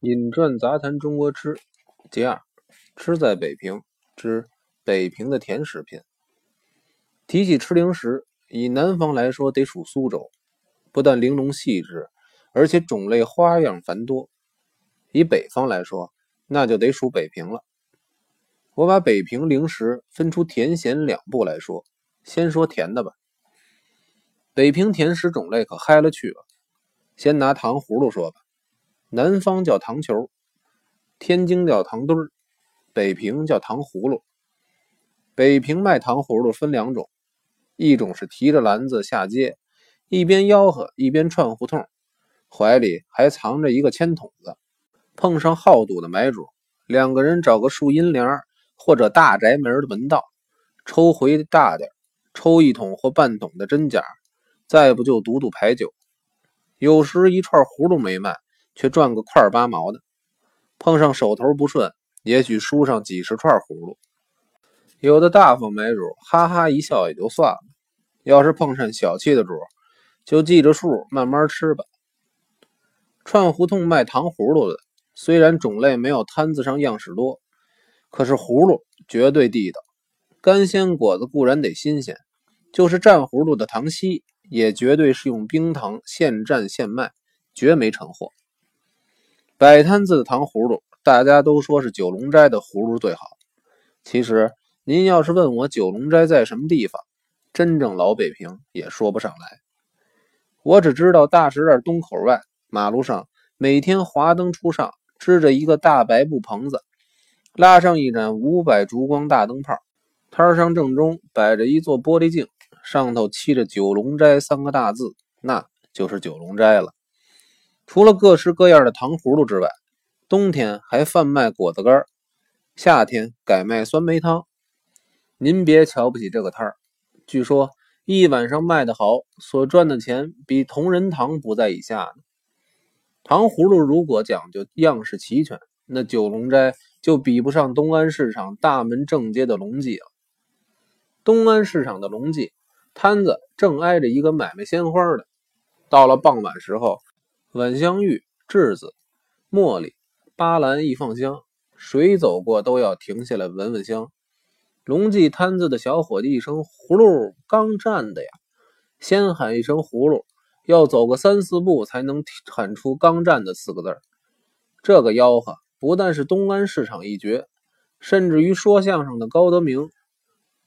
饮馔杂谈中国吃，第二，吃在北平之北平的甜食品。提起吃零食，以南方来说，得数苏州，不但玲珑细致，而且种类花样繁多；以北方来说，那就得数北平了。我把北平零食分出甜咸两部来说，先说甜的吧。北平甜食种类可嗨了去了，先拿糖葫芦说吧。南方叫糖球，天津叫糖墩儿，北平叫糖葫芦。北平卖糖葫芦分两种，一种是提着篮子下街，一边吆喝一边串胡同，怀里还藏着一个铅筒子。碰上好赌的买主，两个人找个树荫帘或者大宅门的门道，抽回大点，抽一桶或半桶的真假，再不就赌赌牌九。有时一串葫芦没卖。却赚个块八毛的，碰上手头不顺，也许输上几十串葫芦。有的大方买主哈哈一笑也就算了，要是碰上小气的主，就记着数慢慢吃吧。串胡同卖糖葫芦的，虽然种类没有摊子上样式多，可是葫芦绝对地道。干鲜果子固然得新鲜，就是蘸葫芦的糖稀，也绝对是用冰糖现蘸现卖，绝没成货。摆摊子的糖葫芦，大家都说是九龙斋的葫芦最好。其实，您要是问我九龙斋在什么地方，真正老北平也说不上来。我只知道大石栏东口外马路上，每天华灯初上，支着一个大白布棚子，拉上一盏五百烛光大灯泡，摊上正中摆着一座玻璃镜，上头漆着“九龙斋”三个大字，那就是九龙斋了。除了各式各样的糖葫芦之外，冬天还贩卖果子干夏天改卖酸梅汤。您别瞧不起这个摊儿，据说一晚上卖得好，所赚的钱比同仁堂不在以下呢。糖葫芦如果讲究样式齐全，那九龙斋就比不上东安市场大门正街的龙记了。东安市场的龙记摊子正挨着一个买卖鲜花的，到了傍晚时候。晚香玉、栀子、茉莉、巴兰一放香，谁走过都要停下来闻闻香。龙记摊子的小伙计一声“葫芦刚站的呀”，先喊一声“葫芦”，要走个三四步才能喊出“刚站的”四个字这个吆喝不但是东安市场一绝，甚至于说相声的高德明、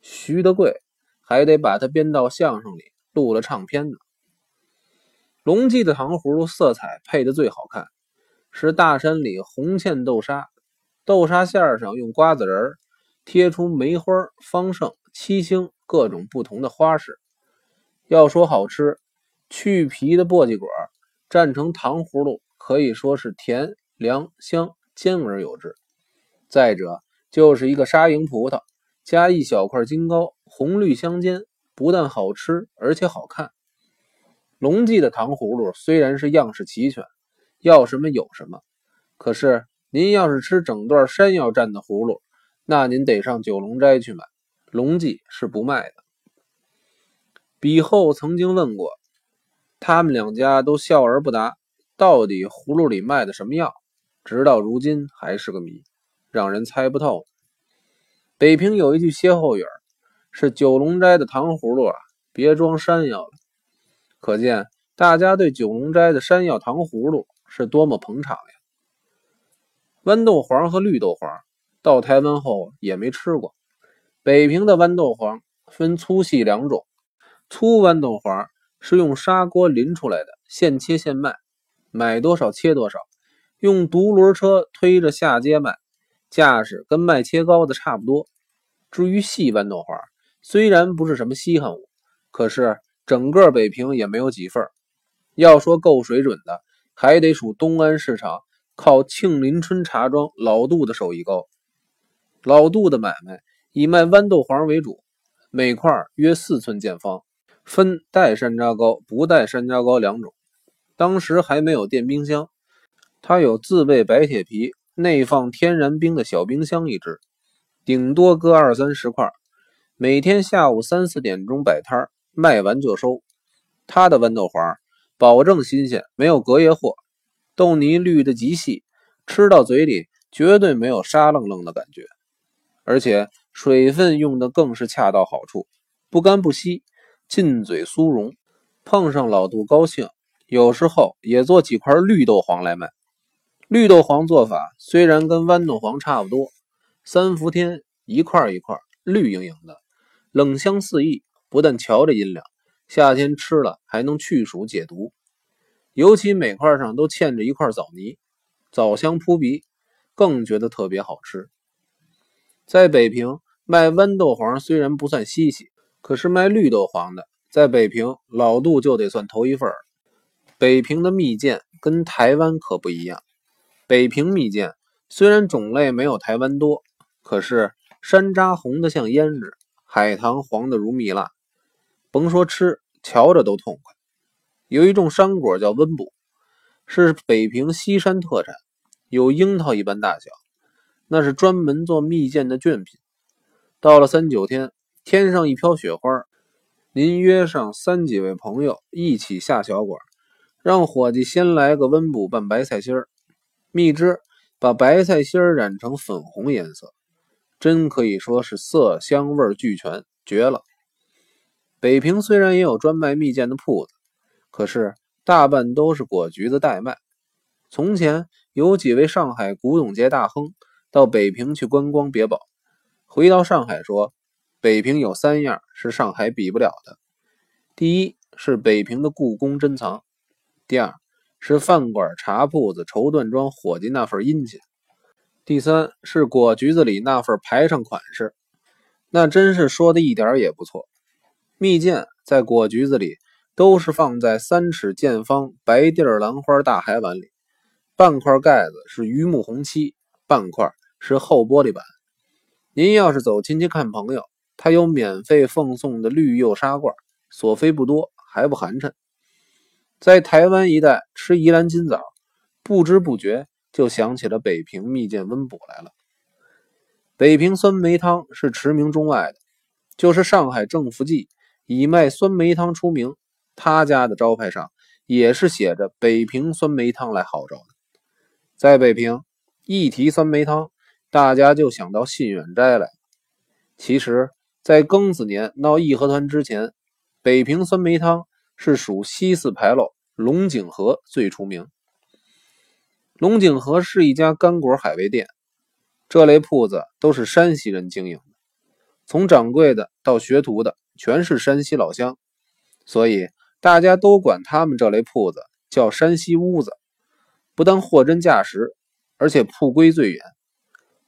徐德贵还得把它编到相声里录了唱片呢。龙记的糖葫芦色彩配的最好看，是大山里红嵌豆沙，豆沙馅上用瓜子仁贴出梅花、方胜、七星各种不同的花式。要说好吃，去皮的簸箕果蘸成糖葫芦，可以说是甜、凉、香，兼而有之。再者就是一个沙蝇葡萄，加一小块金糕，红绿相间，不但好吃，而且好看。龙记的糖葫芦虽然是样式齐全，要什么有什么，可是您要是吃整段山药蘸的葫芦，那您得上九龙斋去买，龙记是不卖的。比后曾经问过，他们两家都笑而不答，到底葫芦里卖的什么药，直到如今还是个谜，让人猜不透。北平有一句歇后语是九龙斋的糖葫芦啊，别装山药了。可见大家对九龙斋的山药糖葫芦是多么捧场呀！豌豆黄和绿豆黄到台湾后也没吃过。北平的豌豆黄分粗细两种，粗豌豆黄是用砂锅淋出来的，现切现卖，买多少切多少，用独轮车推着下街卖，架势跟卖切糕的差不多。至于细豌豆黄，虽然不是什么稀罕物，可是。整个北平也没有几份要说够水准的，还得数东安市场靠庆林春茶庄老杜的手艺高。老杜的买卖以卖豌豆黄为主，每块约四寸见方，分带山楂糕、不带山楂糕两种。当时还没有电冰箱，他有自备白铁皮内放天然冰的小冰箱一只，顶多搁二三十块。每天下午三四点钟摆摊儿。卖完就收，他的豌豆黄保证新鲜，没有隔夜货。豆泥绿得极细，吃到嘴里绝对没有沙愣愣的感觉，而且水分用的更是恰到好处，不干不稀，进嘴酥融。碰上老杜高兴，有时候也做几块绿豆黄来卖。绿豆黄做法虽然跟豌豆黄差不多，三伏天一块一块绿莹莹的，冷香四溢，不但瞧着阴凉，夏天吃了还能去暑解毒。尤其每块上都嵌着一块枣泥，枣香扑鼻，更觉得特别好吃。在北平卖豌豆黄虽然不算稀奇，可是卖绿豆黄的，在北平老杜就得算头一份儿。北平的蜜饯跟台湾可不一样，北平蜜饯虽然种类没有台湾多，可是山楂红的像胭脂，海棠黄的如蜜蜡，甭说吃，瞧着都痛快。有一种山果叫温补，是北平西山特产，有樱桃一般大小，那是专门做蜜饯的卷品。到了三九天，天上一飘雪花，您约上三几位朋友一起下小馆，让伙计先来个温补拌白菜心儿，蜜汁把白菜心儿染成粉红颜色，真可以说是色香味俱全，绝了。北平虽然也有专卖蜜饯的铺子。可是大半都是果橘子代卖。从前有几位上海古董界大亨到北平去观光别宝，回到上海说，北平有三样是上海比不了的：第一是北平的故宫珍藏；第二是饭馆茶铺子绸缎庄伙计那份殷勤；第三是果橘子里那份排场款式。那真是说的一点也不错。蜜饯在果橘子里。都是放在三尺见方白地儿兰花大海碗里，半块盖子是榆木红漆，半块是厚玻璃板。您要是走亲戚看朋友，他有免费奉送的绿釉砂罐，所费不多，还不寒碜。在台湾一带吃宜兰金枣，不知不觉就想起了北平蜜饯温补来了。北平酸梅汤是驰名中外的，就是上海正福记以卖酸梅汤出名。他家的招牌上也是写着“北平酸梅汤”来号召的。在北平，一提酸梅汤，大家就想到信远斋来。其实，在庚子年闹义和团之前，北平酸梅汤是属西四牌楼龙井河最出名。龙井河是一家干果海味店，这类铺子都是山西人经营，从掌柜的到学徒的全是山西老乡，所以。大家都管他们这类铺子叫山西屋子，不但货真价实，而且铺规最严，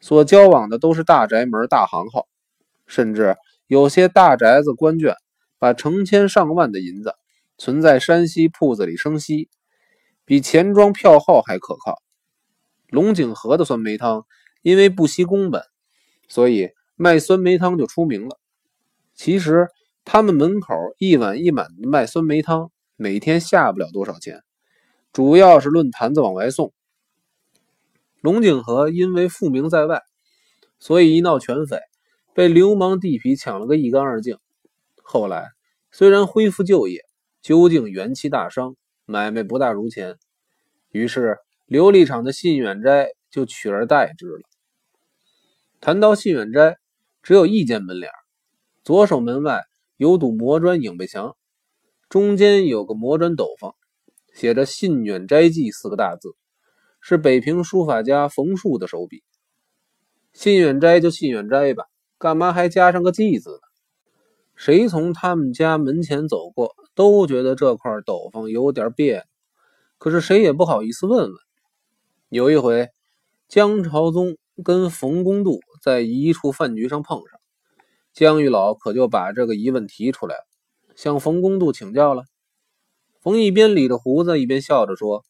所交往的都是大宅门、大行号，甚至有些大宅子官眷把成千上万的银子存在山西铺子里生息，比钱庄票号还可靠。龙井河的酸梅汤因为不惜工本，所以卖酸梅汤就出名了。其实。他们门口一碗一碗的卖酸梅汤，每天下不了多少钱，主要是论坛子往外送。龙井河因为富名在外，所以一闹全匪，被流氓地痞抢了个一干二净。后来虽然恢复旧业，究竟元气大伤，买卖不大如前，于是琉璃厂的信远斋就取而代之了。谈到信远斋，只有一间门脸，左手门外。有堵磨砖影壁墙，中间有个磨砖斗方，写着“信远斋记”四个大字，是北平书法家冯树的手笔。信远斋就信远斋吧，干嘛还加上个“记”字呢？谁从他们家门前走过，都觉得这块斗方有点别扭，可是谁也不好意思问问。有一回，江朝宗跟冯公度在一处饭局上碰上。江玉老可就把这个疑问提出来了，向冯公度请教了。冯一边理着胡子，一边笑着说：“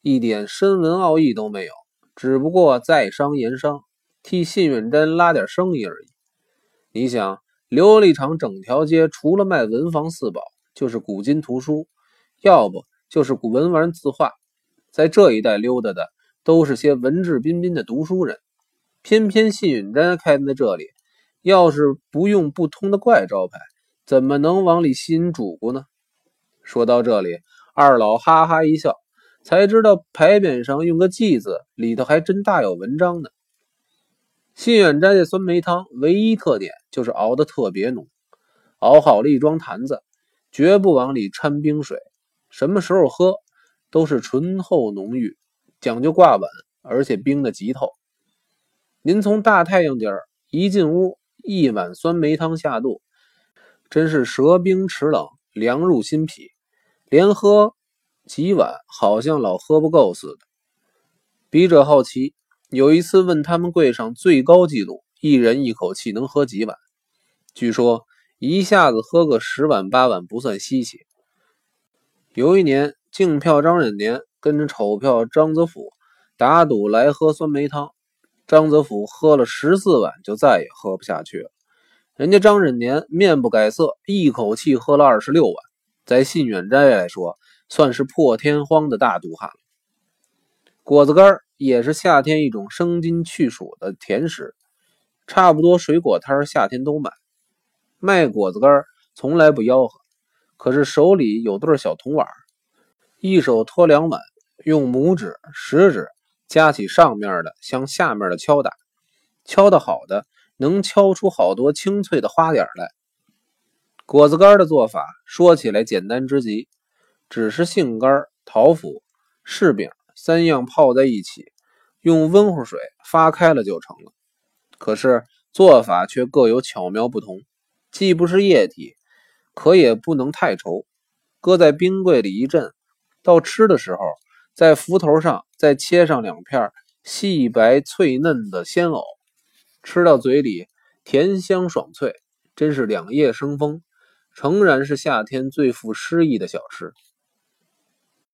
一点深文奥义都没有，只不过在商言商，替信远斋拉点生意而已。你想，琉璃厂整条街除了卖文房四宝，就是古今图书，要不就是古文玩字画，在这一带溜达的都是些文质彬彬的读书人，偏偏信远斋开在这里。”要是不用不通的怪招牌，怎么能往里吸引主顾呢？说到这里，二老哈哈一笑，才知道牌匾上用个“记”字，里头还真大有文章呢。信远斋的酸梅汤唯一特点就是熬得特别浓，熬好了一装坛子，绝不往里掺冰水。什么时候喝，都是醇厚浓郁，讲究挂碗，而且冰的极透。您从大太阳底儿一进屋，一碗酸梅汤下肚，真是舌冰齿冷，凉入心脾，连喝几碗好像老喝不够似的。笔者好奇。有一次问他们柜上最高纪录，一人一口气能喝几碗？据说一下子喝个十碗八碗不算稀奇。有一年，净票张忍年跟着丑票张泽甫打赌来喝酸梅汤，张泽甫喝了十四碗就再也喝不下去了。人家张忍年面不改色，一口气喝了二十六碗，在信远斋来说算是破天荒的大毒汉了。果子干也是夏天一种生津去暑的甜食，差不多水果摊夏天都买。卖果子干从来不吆喝，可是手里有对小铜碗，一手托两碗，用拇指、食指夹起上面的，向下面的敲打。敲得好的，能敲出好多清脆的花点来。果子干的做法说起来简单之极，只是杏干、桃脯、柿饼。三样泡在一起，用温乎水发开了就成了。可是做法却各有巧妙不同，既不是液体，可也不能太稠。搁在冰柜里一阵，到吃的时候，在浮头上再切上两片细白脆嫩的鲜藕，吃到嘴里甜香爽脆，真是两叶生风，诚然是夏天最富诗意的小吃。